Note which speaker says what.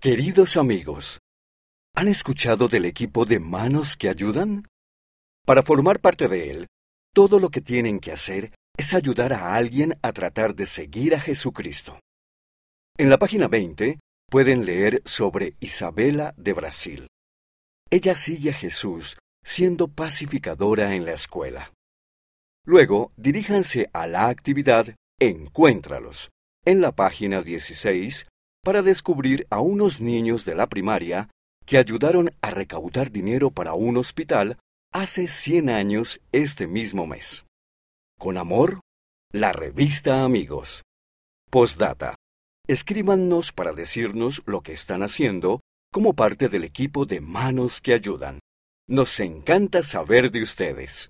Speaker 1: Queridos amigos, ¿han escuchado del equipo de manos que ayudan? Para formar parte de él, todo lo que tienen que hacer es ayudar a alguien a tratar de seguir a Jesucristo. En la página 20 pueden leer sobre Isabela de Brasil. Ella sigue a Jesús siendo pacificadora en la escuela. Luego, diríjanse a la actividad Encuéntralos en la página 16 para descubrir a unos niños de la primaria que ayudaron a recaudar dinero para un hospital hace 100 años este mismo mes. Con amor, la revista Amigos. Postdata. Escríbanos para decirnos lo que están haciendo como parte del equipo de Manos que Ayudan. Nos encanta saber de ustedes.